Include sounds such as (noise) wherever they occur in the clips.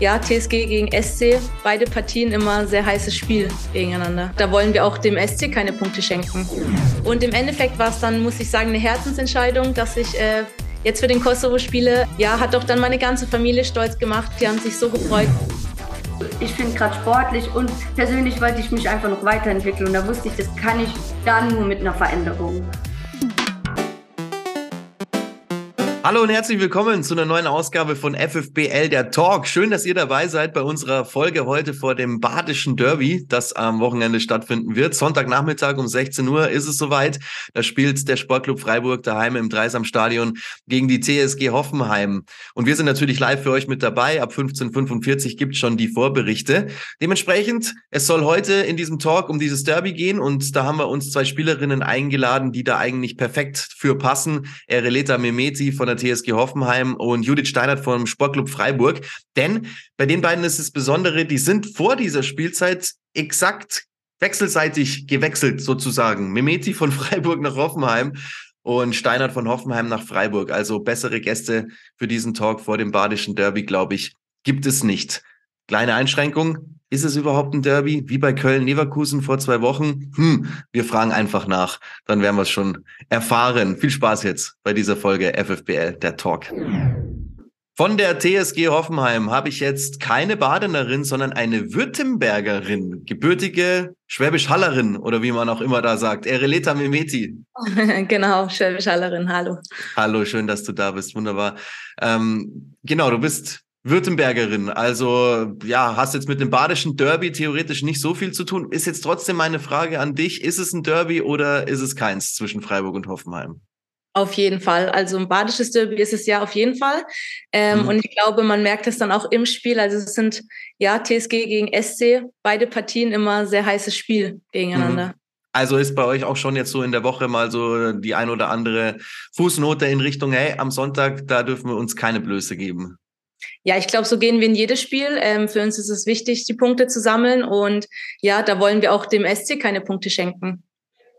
ja, TSG gegen SC, beide Partien immer sehr heißes Spiel gegeneinander. Da wollen wir auch dem SC keine Punkte schenken. Und im Endeffekt war es dann, muss ich sagen, eine Herzensentscheidung, dass ich äh, jetzt für den Kosovo spiele. Ja, hat doch dann meine ganze Familie stolz gemacht. Die haben sich so gefreut. Ich finde gerade sportlich und persönlich wollte ich mich einfach noch weiterentwickeln. Und da wusste ich, das kann ich dann nur mit einer Veränderung. Hallo und herzlich willkommen zu einer neuen Ausgabe von FFBL der Talk. Schön, dass ihr dabei seid bei unserer Folge heute vor dem Badischen Derby, das am Wochenende stattfinden wird. Sonntagnachmittag um 16 Uhr ist es soweit. Da spielt der Sportclub Freiburg daheim im Dreisamstadion gegen die TSG Hoffenheim. Und wir sind natürlich live für euch mit dabei. Ab 15.45 gibt schon die Vorberichte. Dementsprechend, es soll heute in diesem Talk um dieses Derby gehen und da haben wir uns zwei Spielerinnen eingeladen, die da eigentlich perfekt für passen. Ereleta Memeti von der der TSG Hoffenheim und Judith Steinert vom Sportclub Freiburg. Denn bei den beiden ist das Besondere, die sind vor dieser Spielzeit exakt wechselseitig gewechselt sozusagen. Memeti von (laughs) Freiburg nach Hoffenheim und Steinert von Hoffenheim nach Freiburg. Also bessere Gäste für diesen Talk vor dem Badischen Derby, glaube ich, gibt es nicht. Kleine Einschränkung. Ist es überhaupt ein Derby? Wie bei Köln-Leverkusen vor zwei Wochen? Hm, wir fragen einfach nach. Dann werden wir es schon erfahren. Viel Spaß jetzt bei dieser Folge FFBL, der Talk. Von der TSG Hoffenheim habe ich jetzt keine Badenerin, sondern eine Württembergerin, gebürtige Schwäbisch-Hallerin oder wie man auch immer da sagt. Ereleta Mimeti. (laughs) genau, Schwäbisch-Hallerin, hallo. Hallo, schön, dass du da bist, wunderbar. Ähm, genau, du bist Württembergerin, also ja, hast jetzt mit dem badischen Derby theoretisch nicht so viel zu tun. Ist jetzt trotzdem meine Frage an dich, ist es ein Derby oder ist es keins zwischen Freiburg und Hoffenheim? Auf jeden Fall. Also ein badisches Derby ist es ja auf jeden Fall. Ähm, mhm. Und ich glaube, man merkt es dann auch im Spiel. Also es sind ja TSG gegen SC, beide Partien immer sehr heißes Spiel gegeneinander. Mhm. Also ist bei euch auch schon jetzt so in der Woche mal so die ein oder andere Fußnote in Richtung, hey, am Sonntag, da dürfen wir uns keine Blöße geben. Ja, ich glaube, so gehen wir in jedes Spiel. Ähm, für uns ist es wichtig, die Punkte zu sammeln. Und ja, da wollen wir auch dem SC keine Punkte schenken.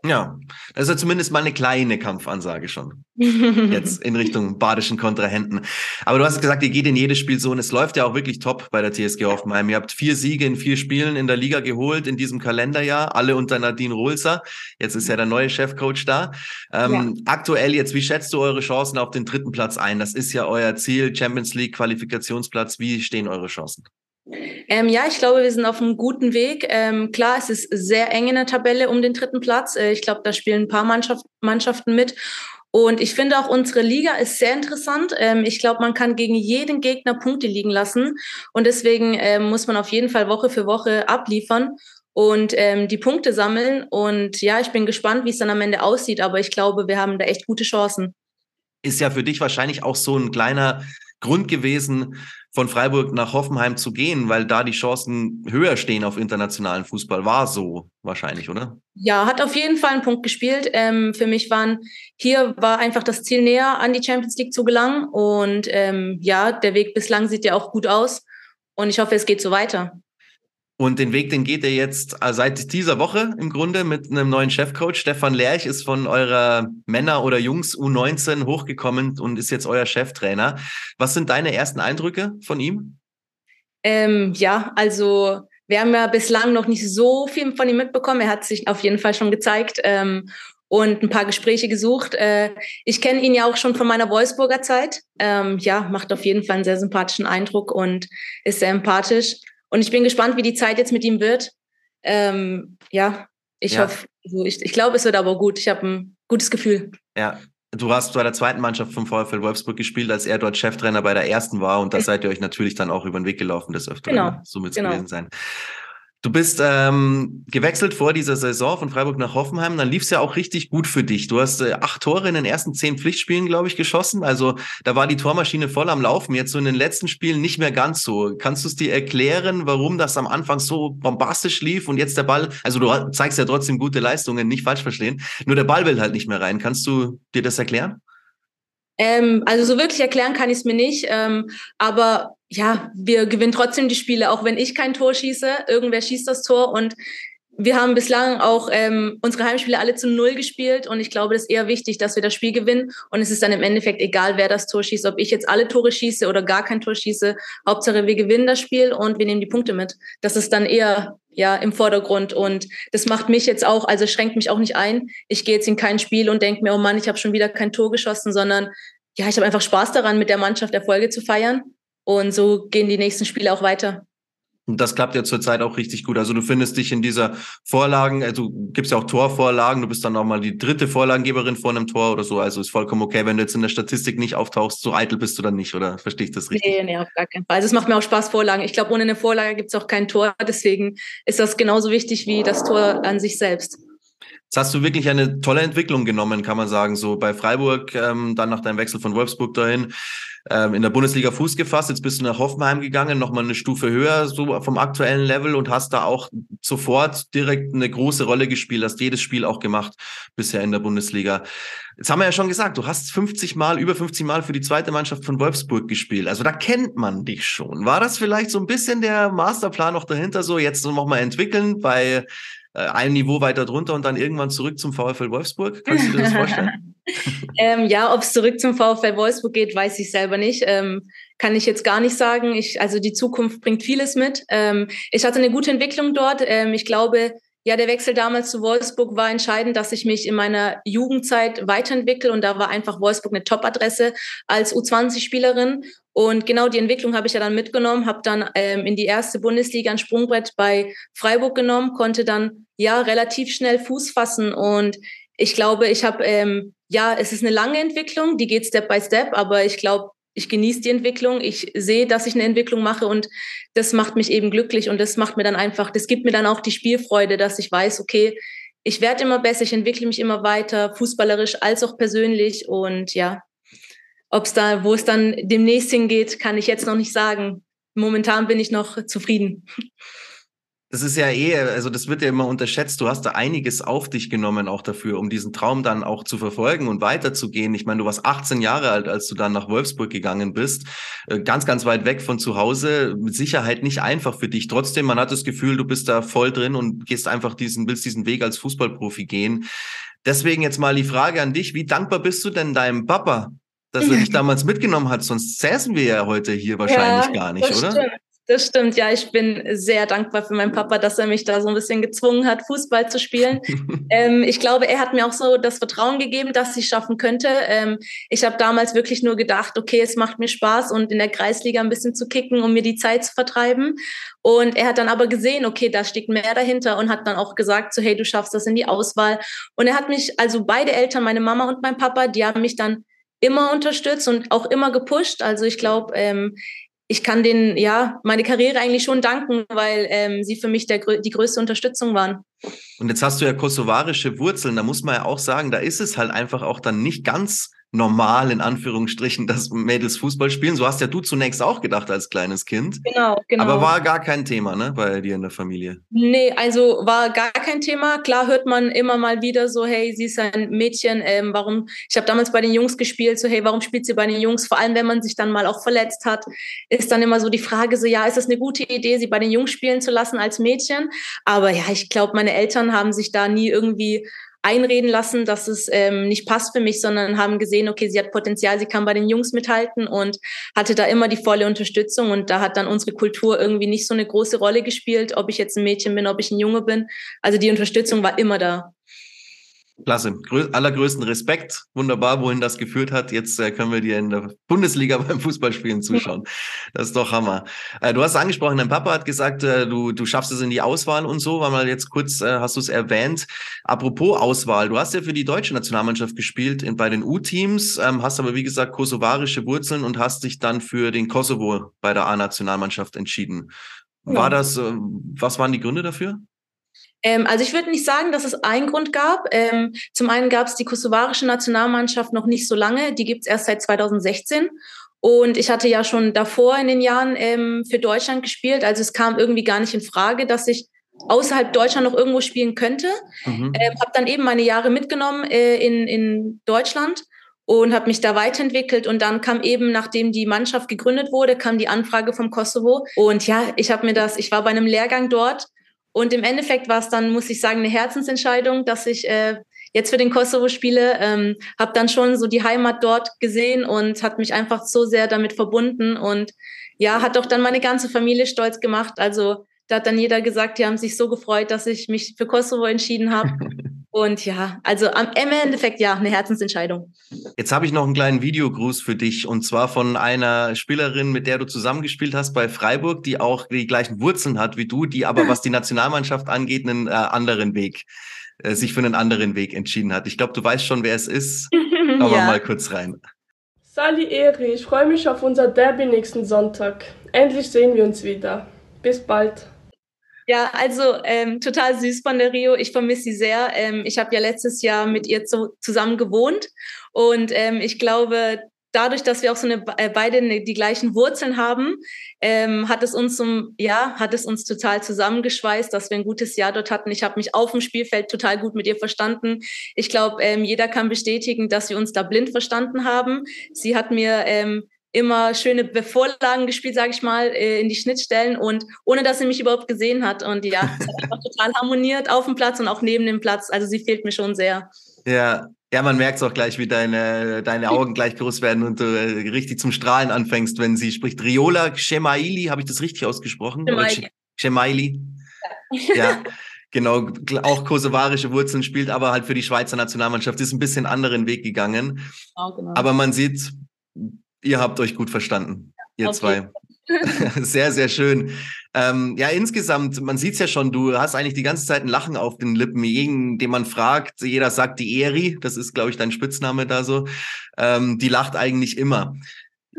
Ja, das ist ja zumindest mal eine kleine Kampfansage schon. Jetzt (laughs) in Richtung badischen Kontrahenten. Aber du hast gesagt, ihr geht in jedes Spiel so und es läuft ja auch wirklich top bei der TSG Hoffenheim. Ihr habt vier Siege in vier Spielen in der Liga geholt in diesem Kalenderjahr, alle unter Nadine Rolzer. Jetzt ist ja der neue Chefcoach da. Ähm, ja. Aktuell jetzt, wie schätzt du eure Chancen auf den dritten Platz ein? Das ist ja euer Ziel, Champions League Qualifikationsplatz. Wie stehen eure Chancen? Ähm, ja, ich glaube, wir sind auf einem guten Weg. Ähm, klar, es ist sehr eng in der Tabelle um den dritten Platz. Äh, ich glaube, da spielen ein paar Mannschaft, Mannschaften mit. Und ich finde auch, unsere Liga ist sehr interessant. Ähm, ich glaube, man kann gegen jeden Gegner Punkte liegen lassen. Und deswegen ähm, muss man auf jeden Fall Woche für Woche abliefern und ähm, die Punkte sammeln. Und ja, ich bin gespannt, wie es dann am Ende aussieht. Aber ich glaube, wir haben da echt gute Chancen. Ist ja für dich wahrscheinlich auch so ein kleiner Grund gewesen, von Freiburg nach Hoffenheim zu gehen, weil da die Chancen höher stehen auf internationalen Fußball. War so wahrscheinlich, oder? Ja, hat auf jeden Fall einen Punkt gespielt. Ähm, für mich waren hier war einfach das Ziel näher an die Champions League zu gelangen und ähm, ja, der Weg bislang sieht ja auch gut aus und ich hoffe, es geht so weiter. Und den Weg, den geht ihr jetzt äh, seit dieser Woche im Grunde mit einem neuen Chefcoach. Stefan Lerch ist von eurer Männer- oder Jungs U19 hochgekommen und ist jetzt euer Cheftrainer. Was sind deine ersten Eindrücke von ihm? Ähm, ja, also wir haben ja bislang noch nicht so viel von ihm mitbekommen. Er hat sich auf jeden Fall schon gezeigt ähm, und ein paar Gespräche gesucht. Äh, ich kenne ihn ja auch schon von meiner Wolfsburger Zeit. Ähm, ja, macht auf jeden Fall einen sehr sympathischen Eindruck und ist sehr empathisch. Und ich bin gespannt, wie die Zeit jetzt mit ihm wird. Ähm, ja, ich ja. hoffe, also ich, ich glaube, es wird aber gut. Ich habe ein gutes Gefühl. Ja, Du hast bei der zweiten Mannschaft vom VfL Wolfsburg gespielt, als er dort Cheftrainer bei der ersten war und da seid ihr euch natürlich dann auch über den Weg gelaufen des Öfteren. Genau. So es genau. gewesen sein. Du bist ähm, gewechselt vor dieser Saison von Freiburg nach Hoffenheim. Dann lief es ja auch richtig gut für dich. Du hast äh, acht Tore in den ersten zehn Pflichtspielen, glaube ich, geschossen. Also da war die Tormaschine voll am Laufen. Jetzt so in den letzten Spielen nicht mehr ganz so. Kannst du es dir erklären, warum das am Anfang so bombastisch lief und jetzt der Ball, also du zeigst ja trotzdem gute Leistungen, nicht falsch verstehen. Nur der Ball will halt nicht mehr rein. Kannst du dir das erklären? Ähm, also so wirklich erklären kann ich es mir nicht. Ähm, aber ja, wir gewinnen trotzdem die Spiele, auch wenn ich kein Tor schieße. Irgendwer schießt das Tor und wir haben bislang auch ähm, unsere Heimspiele alle zu Null gespielt und ich glaube, das ist eher wichtig, dass wir das Spiel gewinnen und es ist dann im Endeffekt egal, wer das Tor schießt, ob ich jetzt alle Tore schieße oder gar kein Tor schieße. Hauptsache, wir gewinnen das Spiel und wir nehmen die Punkte mit. Das ist dann eher ja im Vordergrund und das macht mich jetzt auch, also schränkt mich auch nicht ein. Ich gehe jetzt in kein Spiel und denke mir, oh Mann, ich habe schon wieder kein Tor geschossen, sondern ja, ich habe einfach Spaß daran, mit der Mannschaft Erfolge zu feiern und so gehen die nächsten Spiele auch weiter. Und das klappt ja zurzeit auch richtig gut. Also du findest dich in dieser Vorlagen, also du gibst ja auch Torvorlagen, du bist dann auch mal die dritte Vorlagengeberin vor einem Tor oder so. Also ist vollkommen okay, wenn du jetzt in der Statistik nicht auftauchst, so eitel bist du dann nicht, oder verstehe ich das richtig? Nee, nee, auf gar keinen Fall. Also es macht mir auch Spaß, Vorlagen. Ich glaube, ohne eine Vorlage gibt es auch kein Tor. Deswegen ist das genauso wichtig wie das Tor an sich selbst. Jetzt hast du wirklich eine tolle Entwicklung genommen, kann man sagen. So bei Freiburg, ähm, dann nach deinem Wechsel von Wolfsburg dahin, ähm, in der Bundesliga Fuß gefasst. Jetzt bist du nach Hoffenheim gegangen, nochmal eine Stufe höher so vom aktuellen Level und hast da auch sofort direkt eine große Rolle gespielt, hast jedes Spiel auch gemacht bisher in der Bundesliga. Jetzt haben wir ja schon gesagt, du hast 50 Mal, über 50 Mal für die zweite Mannschaft von Wolfsburg gespielt. Also da kennt man dich schon. War das vielleicht so ein bisschen der Masterplan noch dahinter, so jetzt nochmal entwickeln bei ein Niveau weiter drunter und dann irgendwann zurück zum VfL Wolfsburg? Kannst du dir das vorstellen? (laughs) ähm, ja, ob es zurück zum VfL Wolfsburg geht, weiß ich selber nicht. Ähm, kann ich jetzt gar nicht sagen. Ich, also die Zukunft bringt vieles mit. Ähm, ich hatte eine gute Entwicklung dort. Ähm, ich glaube, ja, der Wechsel damals zu Wolfsburg war entscheidend, dass ich mich in meiner Jugendzeit weiterentwickle und da war einfach Wolfsburg eine Top-Adresse als U20-Spielerin und genau die Entwicklung habe ich ja dann mitgenommen, habe dann ähm, in die erste Bundesliga ein Sprungbrett bei Freiburg genommen, konnte dann ja relativ schnell Fuß fassen und ich glaube, ich habe ähm, ja, es ist eine lange Entwicklung, die geht Step by Step, aber ich glaube, ich genieße die Entwicklung, ich sehe, dass ich eine Entwicklung mache und das macht mich eben glücklich und das macht mir dann einfach, das gibt mir dann auch die Spielfreude, dass ich weiß, okay, ich werde immer besser, ich entwickle mich immer weiter, fußballerisch als auch persönlich und ja, ob es da, wo es dann demnächst hingeht, kann ich jetzt noch nicht sagen. Momentan bin ich noch zufrieden. Das ist ja eh, also das wird ja immer unterschätzt. Du hast da einiges auf dich genommen auch dafür, um diesen Traum dann auch zu verfolgen und weiterzugehen. Ich meine, du warst 18 Jahre alt, als du dann nach Wolfsburg gegangen bist. Äh, ganz, ganz weit weg von zu Hause. Mit Sicherheit nicht einfach für dich. Trotzdem, man hat das Gefühl, du bist da voll drin und gehst einfach diesen, willst diesen Weg als Fußballprofi gehen. Deswegen jetzt mal die Frage an dich. Wie dankbar bist du denn deinem Papa, dass er dich damals mitgenommen hat. Sonst säßen wir ja heute hier wahrscheinlich ja, gar nicht, oder? Stimmt. Das stimmt, ja. Ich bin sehr dankbar für meinen Papa, dass er mich da so ein bisschen gezwungen hat, Fußball zu spielen. (laughs) ähm, ich glaube, er hat mir auch so das Vertrauen gegeben, dass ich schaffen könnte. Ähm, ich habe damals wirklich nur gedacht, okay, es macht mir Spaß und in der Kreisliga ein bisschen zu kicken, um mir die Zeit zu vertreiben. Und er hat dann aber gesehen, okay, da steckt mehr dahinter und hat dann auch gesagt, so, hey, du schaffst das in die Auswahl. Und er hat mich, also beide Eltern, meine Mama und mein Papa, die haben mich dann immer unterstützt und auch immer gepusht. Also ich glaube, ähm, ich kann denen ja meine Karriere eigentlich schon danken, weil ähm, sie für mich der, die größte Unterstützung waren. Und jetzt hast du ja kosovarische Wurzeln, da muss man ja auch sagen, da ist es halt einfach auch dann nicht ganz normal, in Anführungsstrichen, dass Mädels Fußball spielen. So hast ja du zunächst auch gedacht als kleines Kind. Genau, genau. Aber war gar kein Thema, ne, bei dir in der Familie? Nee, also war gar kein Thema. Klar hört man immer mal wieder so, hey, sie ist ein Mädchen, ähm, warum, ich habe damals bei den Jungs gespielt, so, hey, warum spielt sie bei den Jungs? Vor allem, wenn man sich dann mal auch verletzt hat, ist dann immer so die Frage so, ja, ist das eine gute Idee, sie bei den Jungs spielen zu lassen als Mädchen? Aber ja, ich glaube, meine Eltern haben sich da nie irgendwie einreden lassen, dass es ähm, nicht passt für mich, sondern haben gesehen, okay, sie hat Potenzial, sie kann bei den Jungs mithalten und hatte da immer die volle Unterstützung. Und da hat dann unsere Kultur irgendwie nicht so eine große Rolle gespielt, ob ich jetzt ein Mädchen bin, ob ich ein Junge bin. Also die Unterstützung war immer da. Klasse. Grö allergrößten Respekt. Wunderbar, wohin das geführt hat. Jetzt äh, können wir dir in der Bundesliga (laughs) beim Fußballspielen zuschauen. Das ist doch Hammer. Äh, du hast angesprochen, dein Papa hat gesagt, äh, du, du schaffst es in die Auswahl und so. War mal jetzt kurz, äh, hast du es erwähnt. Apropos Auswahl. Du hast ja für die deutsche Nationalmannschaft gespielt in, bei den U-Teams, ähm, hast aber wie gesagt kosovarische Wurzeln und hast dich dann für den Kosovo bei der A-Nationalmannschaft entschieden. War ja. das, äh, was waren die Gründe dafür? Ähm, also ich würde nicht sagen, dass es einen Grund gab. Ähm, zum einen gab es die kosovarische Nationalmannschaft noch nicht so lange, die gibt es erst seit 2016. Und ich hatte ja schon davor in den Jahren ähm, für Deutschland gespielt. Also es kam irgendwie gar nicht in Frage, dass ich außerhalb Deutschland noch irgendwo spielen könnte. Mhm. Ähm, habe dann eben meine Jahre mitgenommen äh, in, in Deutschland und habe mich da weiterentwickelt. Und dann kam eben, nachdem die Mannschaft gegründet wurde, kam die Anfrage vom Kosovo. Und ja, ich habe mir das, ich war bei einem Lehrgang dort Und im Endeffekt war es dann, muss ich sagen, eine Herzensentscheidung, dass ich äh, jetzt für den Kosovo spiele. Ähm, habe dann schon so die Heimat dort gesehen und hat mich einfach so sehr damit verbunden und ja, hat doch dann meine ganze Familie stolz gemacht. Also da hat dann jeder gesagt, die haben sich so gefreut, dass ich mich für Kosovo entschieden habe. (laughs) Und ja, also am im Endeffekt ja, eine Herzensentscheidung. Jetzt habe ich noch einen kleinen Videogruß für dich und zwar von einer Spielerin, mit der du zusammengespielt hast bei Freiburg, die auch die gleichen Wurzeln hat wie du, die aber was die Nationalmannschaft angeht, einen äh, anderen Weg, äh, sich für einen anderen Weg entschieden hat. Ich glaube, du weißt schon, wer es ist. (laughs) Schauen wir ja. mal kurz rein. Sali Eri, ich freue mich auf unser Derby nächsten Sonntag. Endlich sehen wir uns wieder. Bis bald. Ja, also ähm, total süß von der Rio. Ich vermisse sie sehr. Ähm, ich habe ja letztes Jahr mit ihr zu, zusammen gewohnt und ähm, ich glaube, dadurch, dass wir auch so eine äh, beide eine, die gleichen Wurzeln haben, ähm, hat es uns zum ja hat es uns total zusammengeschweißt, dass wir ein gutes Jahr dort hatten. Ich habe mich auf dem Spielfeld total gut mit ihr verstanden. Ich glaube, ähm, jeder kann bestätigen, dass wir uns da blind verstanden haben. Sie hat mir ähm, immer schöne Vorlagen gespielt, sage ich mal, äh, in die Schnittstellen und ohne dass sie mich überhaupt gesehen hat. Und ja, (laughs) es hat einfach total harmoniert auf dem Platz und auch neben dem Platz. Also sie fehlt mir schon sehr. Ja, ja, man merkt es auch gleich, wie deine, deine Augen gleich groß werden und du äh, richtig zum Strahlen anfängst, wenn sie spricht. Riola Shemaili, habe ich das richtig ausgesprochen? Shemaili. Shemaili. Ja. ja. (laughs) Genau, auch kosovarische Wurzeln spielt, aber halt für die Schweizer Nationalmannschaft ist ein bisschen anderen Weg gegangen. Oh, genau. Aber man sieht, Ihr habt euch gut verstanden, ihr okay. zwei. (laughs) sehr, sehr schön. Ähm, ja, insgesamt, man sieht es ja schon, du hast eigentlich die ganze Zeit ein Lachen auf den Lippen. Jeden, den man fragt, jeder sagt die Eri, das ist, glaube ich, dein Spitzname da so, ähm, die lacht eigentlich immer.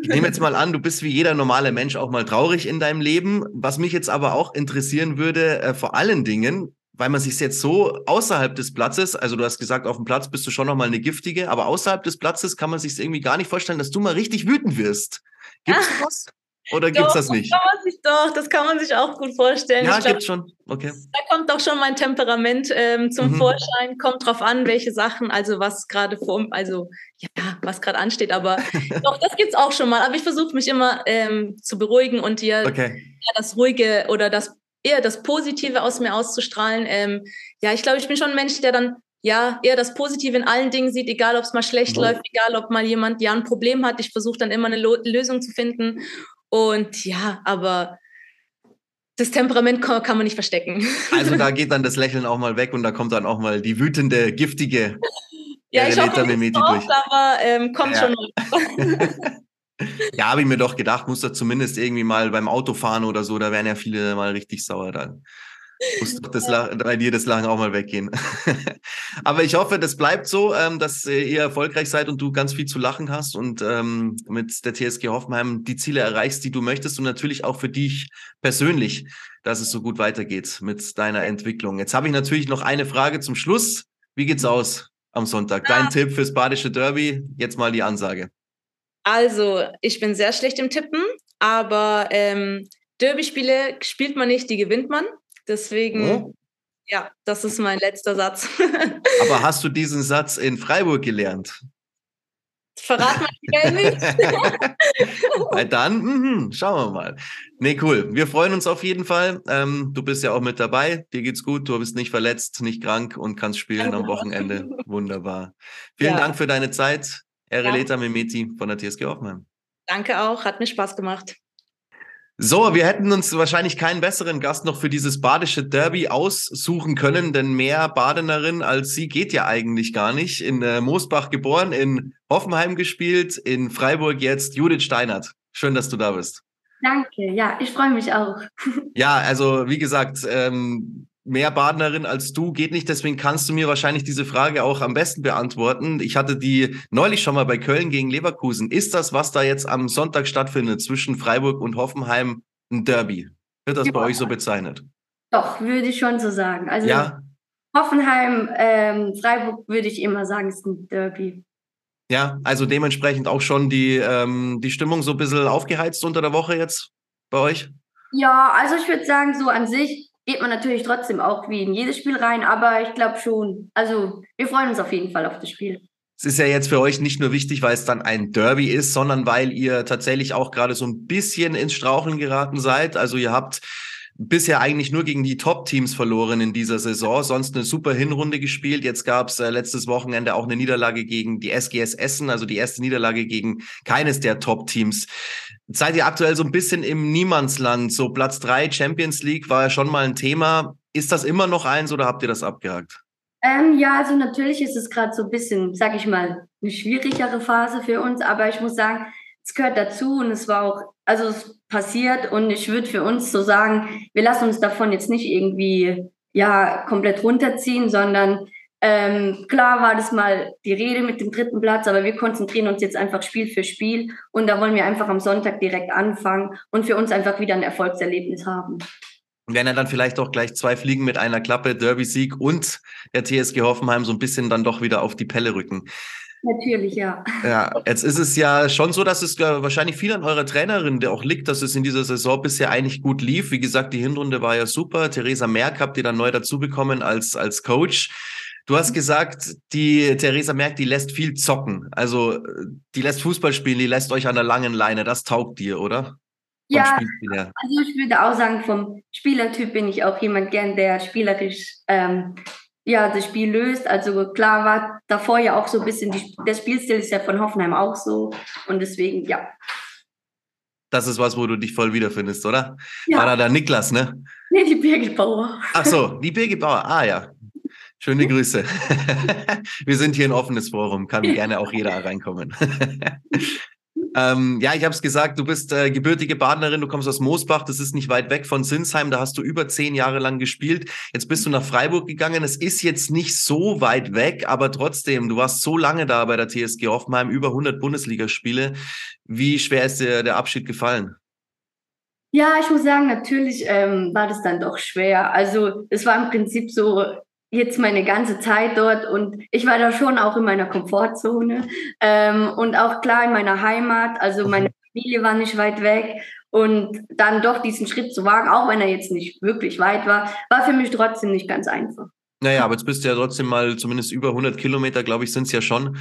Ich nehme jetzt mal an, du bist wie jeder normale Mensch auch mal traurig in deinem Leben. Was mich jetzt aber auch interessieren würde, äh, vor allen Dingen, weil man sich jetzt so außerhalb des Platzes, also du hast gesagt, auf dem Platz bist du schon nochmal eine giftige, aber außerhalb des Platzes kann man sich irgendwie gar nicht vorstellen, dass du mal richtig wütend wirst. Gibt's ah. was? Oder gibt's das nicht? Das kann man sich doch, das kann man sich auch gut vorstellen. Ja, glaub, gibt's schon. Okay. Da kommt doch schon mein Temperament ähm, zum mhm. Vorschein. Kommt drauf an, welche Sachen, also was gerade vor, also ja, was gerade ansteht. Aber (laughs) doch, das gibt's auch schon mal. Aber ich versuche mich immer ähm, zu beruhigen und dir okay. ja, das Ruhige oder das eher das Positive aus mir auszustrahlen. Ähm, ja, ich glaube, ich bin schon ein Mensch, der dann ja eher das Positive in allen Dingen sieht, egal ob es mal schlecht oh. läuft, egal ob mal jemand ja ein Problem hat. Ich versuche dann immer eine Lo Lösung zu finden. Und ja, aber das Temperament kann, man nicht verstecken. (laughs) Also da geht dann das Lächeln auch mal weg und da kommt dann auch mal die wütende, giftige ja, ich hoffe, oft, aber ähm, kommt ja. schon mal. (laughs) (laughs) Ja, habe ich mir doch gedacht, muss da zumindest irgendwie mal beim Autofahren oder so, da wären ja viele mal richtig sauer dann. Muss doch das bei dir das Lachen auch mal weggehen. (laughs) Aber ich hoffe, das bleibt so, ähm, dass ihr erfolgreich seid und du ganz viel zu lachen hast und ähm, mit der TSG Hoffenheim die Ziele erreichst, die du möchtest und natürlich auch für dich persönlich, dass es so gut weitergeht mit deiner Entwicklung. Jetzt habe ich natürlich noch eine Frage zum Schluss. Wie geht's aus am Sonntag? Dein Tipp fürs Badische Derby? Jetzt mal die Ansage. Also, ich bin sehr schlecht im Tippen, aber ähm, Derby-Spiele spielt man nicht, die gewinnt man. Deswegen, oh. ja, das ist mein letzter Satz. (laughs) aber hast du diesen (laughs) Satz in Freiburg gelernt? Verrat mal nicht. (laughs) Na dann, mh, schauen wir mal. Nee, cool. Wir freuen uns auf jeden Fall. Ähm, du bist ja auch mit dabei. Dir geht's gut. Du bist nicht verletzt, nicht krank und kannst spielen am Wochenende. Wunderbar. Vielen ja. Dank für deine Zeit. Ereleta ja. Mimeti von der TSG Hoffenheim. Danke auch, hat mir Spaß gemacht. So, wir hätten uns wahrscheinlich keinen besseren Gast noch für dieses badische Derby aussuchen können, denn mehr Badenerin als sie geht ja eigentlich gar nicht. In äh, Moosbach geboren, in Hoffenheim gespielt, in Freiburg jetzt Judith Steinert. Schön, dass du da bist. Danke, ja, ich freue mich auch. (laughs) ja, also wie gesagt, ähm, mehr Badnerin als du geht nicht, deswegen kannst du mir wahrscheinlich diese Frage auch am besten beantworten. Ich hatte die neulich schon mal bei Köln gegen Leverkusen. Ist das, was da jetzt am Sonntag stattfindet zwischen Freiburg und Hoffenheim, ein Derby? Wird das ja. bei euch so bezeichnet? Doch, würde ich schon so sagen. Also ja. Hoffenheim, ähm, Freiburg würde ich immer sagen, ist ein Derby. Ja, also dementsprechend auch schon die, ähm, die Stimmung so ein bisschen aufgeheizt unter der Woche jetzt bei euch? Ja, also ich würde sagen, so an sich geht man natürlich trotzdem auch wie in jedes Spiel rein, aber ich glaube schon. Also wir freuen uns auf jeden Fall auf das Spiel. Es ist ja jetzt für euch nicht nur wichtig, weil es dann ein Derby ist, sondern weil ihr tatsächlich auch gerade so ein bisschen ins Straucheln geraten seid. Also ihr habt bisher eigentlich nur gegen die Top-Teams verloren in dieser Saison, sonst eine super Hinrunde gespielt. Jetzt gab es äh, letztes Wochenende auch eine Niederlage gegen die SGS Essen, also die erste Niederlage gegen keines der Top-Teams. Seid ihr aktuell so ein bisschen im Niemandsland? So Platz drei Champions League war ja schon mal ein Thema. Ist das immer noch eins oder habt ihr das abgehakt? Ähm, ja, also natürlich ist es gerade so ein bisschen, sag ich mal, eine schwierigere Phase für uns, aber ich muss sagen, es gehört dazu und es war auch, also es passiert und ich würde für uns so sagen, wir lassen uns davon jetzt nicht irgendwie ja komplett runterziehen, sondern ähm, klar war das mal die Rede mit dem dritten Platz, aber wir konzentrieren uns jetzt einfach Spiel für Spiel und da wollen wir einfach am Sonntag direkt anfangen und für uns einfach wieder ein Erfolgserlebnis haben. Werden ja dann vielleicht auch gleich zwei Fliegen mit einer Klappe, Derby-Sieg und der TSG Hoffenheim so ein bisschen dann doch wieder auf die Pelle rücken. Natürlich, ja. Ja, jetzt ist es ja schon so, dass es wahrscheinlich viel an eurer Trainerin auch liegt, dass es in dieser Saison bisher eigentlich gut lief. Wie gesagt, die Hinrunde war ja super. Theresa Merck habt ihr dann neu dazu bekommen als, als Coach. Du hast gesagt, die Theresa Merck, die lässt viel zocken. Also die lässt Fußball spielen, die lässt euch an der langen Leine. Das taugt dir, oder? Ja, also ich würde auch sagen, vom Spielertyp bin ich auch jemand gern, der spielerisch ähm, ja, das Spiel löst. Also klar war davor ja auch so ein bisschen, die, der Spielstil ist ja von Hoffenheim auch so und deswegen, ja. Das ist was, wo du dich voll wiederfindest, oder? Ja. War da der Niklas, ne? Nee, die Birgit Bauer. Ach so, die Birgit Bauer. Ah ja, Schöne Grüße. (laughs) Wir sind hier ein offenes Forum, kann (laughs) gerne auch jeder reinkommen. (laughs) ähm, ja, ich habe es gesagt, du bist äh, gebürtige Badenerin, du kommst aus Moosbach, das ist nicht weit weg von Sinsheim, da hast du über zehn Jahre lang gespielt. Jetzt bist du nach Freiburg gegangen, es ist jetzt nicht so weit weg, aber trotzdem, du warst so lange da bei der TSG Hoffenheim, über 100 Bundesligaspiele. Wie schwer ist dir der Abschied gefallen? Ja, ich muss sagen, natürlich ähm, war das dann doch schwer. Also es war im Prinzip so, jetzt meine ganze Zeit dort und ich war da schon auch in meiner Komfortzone ähm, und auch klar in meiner Heimat. Also mhm. meine Familie war nicht weit weg und dann doch diesen Schritt zu wagen, auch wenn er jetzt nicht wirklich weit war, war für mich trotzdem nicht ganz einfach. Naja, aber jetzt bist du ja trotzdem mal zumindest über 100 Kilometer, glaube ich, sind es ja schon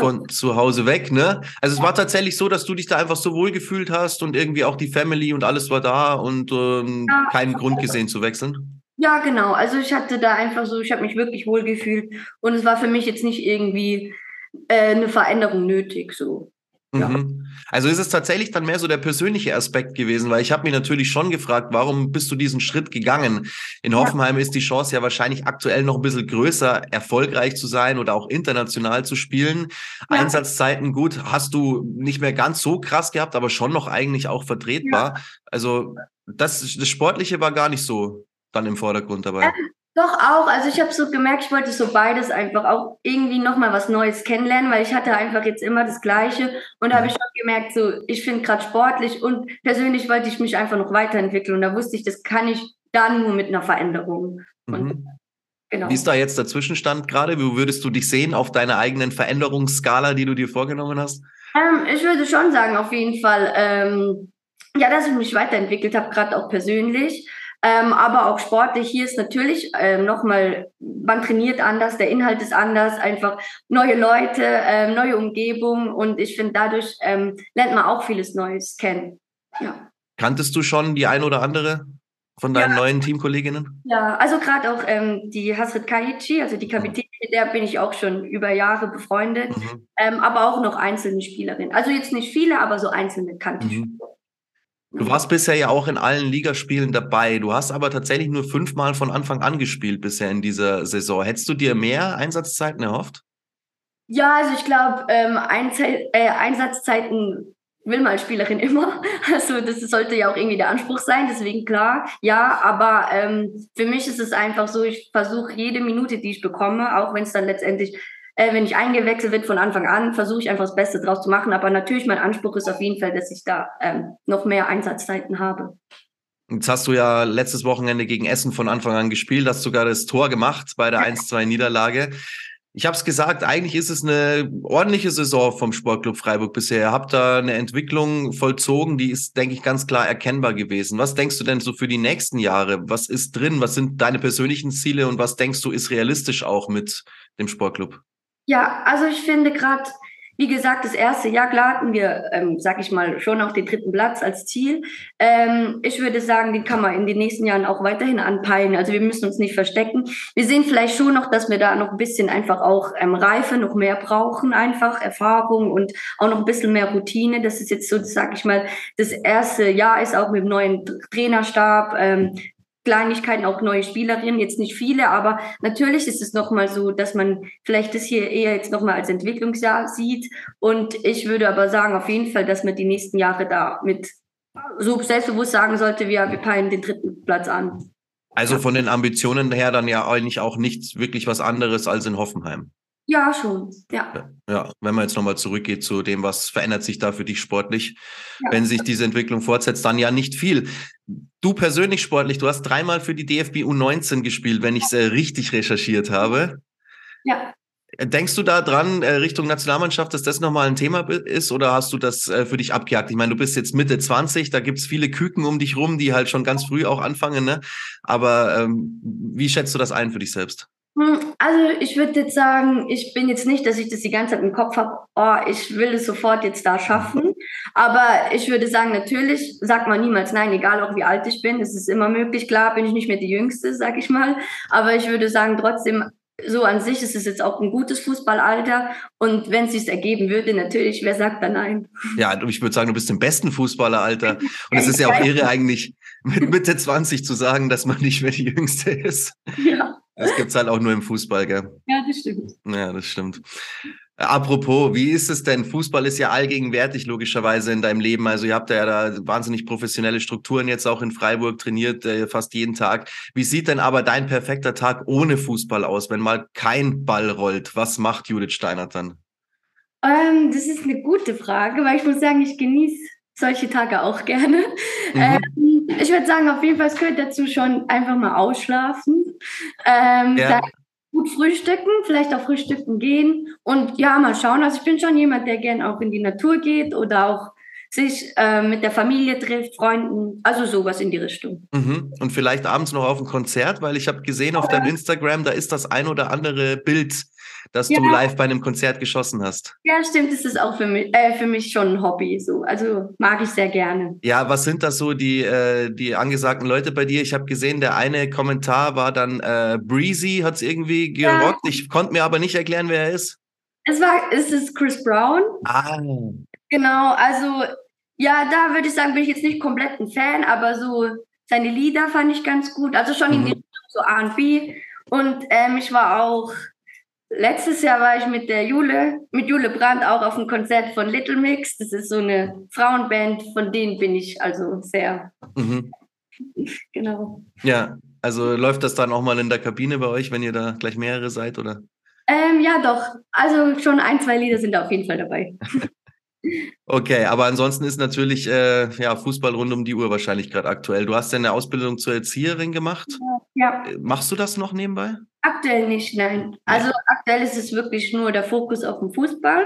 von zu Hause weg, ne? Also es war tatsächlich so, dass du dich da einfach so wohl gefühlt hast und irgendwie auch die Family und alles war da und ähm, keinen Grund gesehen zu wechseln? Ja, genau. Also ich hatte da einfach so, ich habe mich wirklich wohl gefühlt und es war für mich jetzt nicht irgendwie äh, eine Veränderung nötig. So. Ja. Mhm. Also ist es tatsächlich dann mehr so der persönliche Aspekt gewesen, weil ich habe mich natürlich schon gefragt, warum bist du diesen Schritt gegangen? In Hoffenheim ja. ist die Chance ja wahrscheinlich aktuell noch ein bisschen größer, erfolgreich zu sein oder auch international zu spielen. Ja. Einsatzzeiten gut, hast du nicht mehr ganz so krass gehabt, aber schon noch eigentlich auch vertretbar. Also das, das Sportliche war gar nicht so dann im Vordergrund dabei? Ähm, doch auch. Also ich habe so gemerkt, ich wollte so beides einfach auch irgendwie nochmal was Neues kennenlernen, weil ich hatte einfach jetzt immer das Gleiche. Und da habe ich schon gemerkt, so ich finde gerade sportlich und persönlich wollte ich mich einfach noch weiterentwickeln. Und da wusste ich, das kann ich dann nur mit einer Veränderung. Mhm. Genau. Wie ist da jetzt der Zwischenstand gerade? Wo würdest du dich sehen auf deiner eigenen Veränderungsskala, die du dir vorgenommen hast? Ähm, ich würde schon sagen, auf jeden Fall, ähm, ja, dass ich mich weiterentwickelt habe, gerade auch persönlich. Ähm, aber auch sportlich. Hier ist natürlich ähm, nochmal, man trainiert anders, der Inhalt ist anders, einfach neue Leute, ähm, neue Umgebung und ich finde, dadurch ähm, lernt man auch vieles Neues kennen. Ja. Kanntest du schon die ein oder andere von deinen ja. neuen Teamkolleginnen? Ja, also gerade auch ähm, die Hasrit Kaichi, also die Kapitänin, mit der bin ich auch schon über Jahre befreundet, mhm. ähm, aber auch noch einzelne Spielerinnen. Also jetzt nicht viele, aber so einzelne kannte ich. Du warst bisher ja auch in allen Ligaspielen dabei. Du hast aber tatsächlich nur fünfmal von Anfang an gespielt bisher in dieser Saison. Hättest du dir mehr Einsatzzeiten erhofft? Ja, also ich glaube, ähm, äh, Einsatzzeiten will man als Spielerin immer. (laughs) Also das sollte ja auch irgendwie der Anspruch sein, deswegen klar, ja, aber ähm, für mich ist es einfach so, ich versuche jede Minute, die ich bekomme, auch wenn es dann letztendlich äh, wenn ich eingewechselt wird von Anfang an, versuche ich einfach das Beste draus zu machen. Aber natürlich, mein Anspruch ist auf jeden Fall, dass ich da ähm, noch mehr Einsatzzeiten habe. Jetzt hast du ja letztes Wochenende gegen Essen von Anfang an gespielt, hast sogar das Tor gemacht bei der 1-2-Niederlage. Ich habe es gesagt, eigentlich ist es eine ordentliche Saison vom Sportclub Freiburg bisher. Ihr habt da eine Entwicklung vollzogen, die ist, denke ich, ganz klar erkennbar gewesen. Was denkst du denn so für die nächsten Jahre? Was ist drin? Was sind deine persönlichen Ziele und was denkst du ist realistisch auch mit dem Sportclub? Ja, also ich finde gerade wie gesagt, das erste Jahr, klar hatten wir, ähm, sag ich mal, schon auch den dritten Platz als Ziel. Ähm, ich würde sagen, den kann man in den nächsten Jahren auch weiterhin anpeilen. Also wir müssen uns nicht verstecken. Wir sehen vielleicht schon noch, dass wir da noch ein bisschen einfach auch ähm, Reife, noch mehr brauchen, einfach Erfahrung und auch noch ein bisschen mehr Routine. Das ist jetzt so, sag ich mal, das erste Jahr ist auch mit dem neuen Trainerstab. Ähm, Kleinigkeiten, auch neue Spielerinnen, jetzt nicht viele, aber natürlich ist es nochmal so, dass man vielleicht das hier eher jetzt nochmal als Entwicklungsjahr sieht. Und ich würde aber sagen, auf jeden Fall, dass man die nächsten Jahre da mit so selbstbewusst sagen sollte, wir, wir peilen den dritten Platz an. Also von den Ambitionen her dann ja eigentlich auch nichts wirklich was anderes als in Hoffenheim. Ja, schon, ja. Ja, wenn man jetzt nochmal zurückgeht zu dem, was verändert sich da für dich sportlich, ja. wenn sich diese Entwicklung fortsetzt, dann ja nicht viel. Du persönlich sportlich, du hast dreimal für die DFB U19 gespielt, wenn ich es äh, richtig recherchiert habe. Ja. Denkst du da dran, äh, Richtung Nationalmannschaft, dass das nochmal ein Thema ist oder hast du das äh, für dich abgejagt? Ich meine, du bist jetzt Mitte 20, da gibt's viele Küken um dich rum, die halt schon ganz früh auch anfangen, ne? Aber ähm, wie schätzt du das ein für dich selbst? Hm, also ich würde jetzt sagen, ich bin jetzt nicht, dass ich das die ganze Zeit im Kopf habe, oh, ich will es sofort jetzt da schaffen. Aber ich würde sagen, natürlich sagt man niemals nein, egal auch wie alt ich bin. Es ist immer möglich. Klar bin ich nicht mehr die Jüngste, sag ich mal. Aber ich würde sagen, trotzdem, so an sich ist es jetzt auch ein gutes Fußballalter. Und wenn es sich ergeben würde, natürlich, wer sagt da nein? Ja, ich würde sagen, du bist im besten Fußballeralter. Und es ist ja auch (laughs) irre eigentlich, mit Mitte 20 zu sagen, dass man nicht mehr die Jüngste ist. Ja. Das gibt's halt auch nur im Fußball, gell? Ja, das stimmt. Ja, das stimmt. Apropos, wie ist es denn? Fußball ist ja allgegenwärtig logischerweise in deinem Leben. Also ihr habt ja da wahnsinnig professionelle Strukturen jetzt auch in Freiburg trainiert, äh, fast jeden Tag. Wie sieht denn aber dein perfekter Tag ohne Fußball aus, wenn mal kein Ball rollt? Was macht Judith Steinert dann? Ähm, das ist eine gute Frage, weil ich muss sagen, ich genieße solche Tage auch gerne. Mhm. Ähm, ich würde sagen, auf jeden Fall, es gehört dazu schon einfach mal ausschlafen. Ähm, ja. Gut frühstücken, vielleicht auch frühstücken gehen und ja, mal schauen. Also ich bin schon jemand, der gern auch in die Natur geht oder auch sich äh, mit der Familie trifft, Freunden, also sowas in die Richtung. Mhm. Und vielleicht abends noch auf ein Konzert, weil ich habe gesehen auf deinem Instagram, da ist das ein oder andere Bild dass ja. du live bei einem Konzert geschossen hast. Ja, stimmt, das ist auch für mich, äh, für mich schon ein Hobby. So. Also mag ich sehr gerne. Ja, was sind das so die, äh, die angesagten Leute bei dir? Ich habe gesehen, der eine Kommentar war dann äh, Breezy, hat es irgendwie gerockt. Ja. Ich konnte mir aber nicht erklären, wer er ist. Es war, es ist Chris Brown. Ah. Genau, also ja, da würde ich sagen, bin ich jetzt nicht komplett ein Fan, aber so seine Lieder fand ich ganz gut. Also schon mhm. in die Richtung so R&B. Und ähm, ich war auch Letztes Jahr war ich mit der Jule, mit Jule Brandt auch auf einem Konzert von Little Mix. Das ist so eine Frauenband, von denen bin ich also sehr. Mhm. (laughs) Genau. Ja, also läuft das dann auch mal in der Kabine bei euch, wenn ihr da gleich mehrere seid, oder? Ähm, ja, doch. Also schon ein, zwei Lieder sind da auf jeden Fall dabei. (laughs) Okay, aber ansonsten ist natürlich äh, ja, Fußball rund um die Uhr wahrscheinlich gerade aktuell. Du hast ja eine Ausbildung zur Erzieherin gemacht. Ja. Äh, machst du das noch nebenbei? Aktuell nicht, nein. Also aktuell ist es wirklich nur der Fokus auf den Fußball.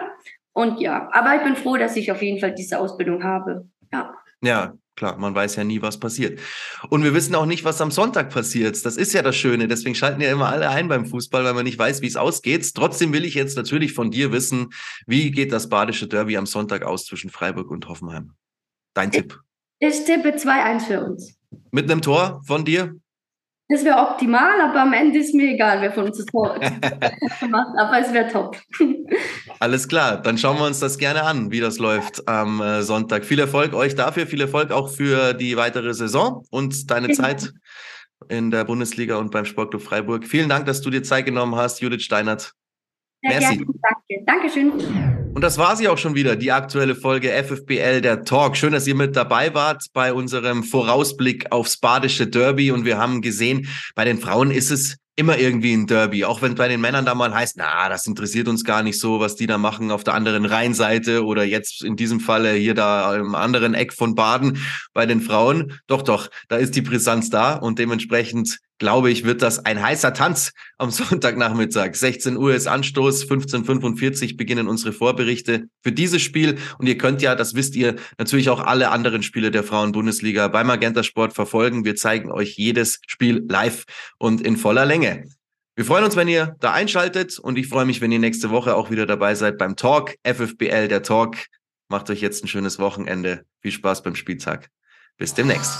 Und ja, aber ich bin froh, dass ich auf jeden Fall diese Ausbildung habe. Ja. Ja, klar, man weiß ja nie, was passiert. Und wir wissen auch nicht, was am Sonntag passiert. Das ist ja das Schöne. Deswegen schalten ja immer alle ein beim Fußball, weil man nicht weiß, wie es ausgeht. Trotzdem will ich jetzt natürlich von dir wissen, wie geht das badische Derby am Sonntag aus zwischen Freiburg und Hoffenheim? Dein Tipp. Ich tippe 2-1 für uns. Mit einem Tor von dir? Das wäre optimal, aber am Ende ist mir egal, wer von uns das Tor (laughs) macht. Aber es wäre top. Alles klar, dann schauen wir uns das gerne an, wie das läuft am äh, Sonntag. Viel Erfolg euch dafür, viel Erfolg auch für die weitere Saison und deine genau. Zeit in der Bundesliga und beim Sportclub Freiburg. Vielen Dank, dass du dir Zeit genommen hast, Judith Steinert. Sehr Merci. Gerne, danke. Dankeschön. Und das war sie auch schon wieder, die aktuelle Folge FFBL, der Talk. Schön, dass ihr mit dabei wart bei unserem Vorausblick aufs badische Derby. Und wir haben gesehen, bei den Frauen ist es immer irgendwie ein Derby. Auch wenn bei den Männern da mal heißt, na, das interessiert uns gar nicht so, was die da machen auf der anderen Rheinseite oder jetzt in diesem Falle hier da im anderen Eck von Baden bei den Frauen. Doch, doch, da ist die Brisanz da und dementsprechend glaube ich, wird das ein heißer Tanz am (laughs) Sonntagnachmittag. 16 Uhr ist Anstoß, 15.45 beginnen unsere Vorberichte für dieses Spiel. Und ihr könnt ja, das wisst ihr, natürlich auch alle anderen Spiele der Frauen-Bundesliga beim Magenta Sport verfolgen. Wir zeigen euch jedes Spiel live und in voller Länge. Wir freuen uns, wenn ihr da einschaltet und ich freue mich, wenn ihr nächste Woche auch wieder dabei seid beim Talk, FFBL, der Talk. Macht euch jetzt ein schönes Wochenende. Viel Spaß beim Spieltag. Bis demnächst.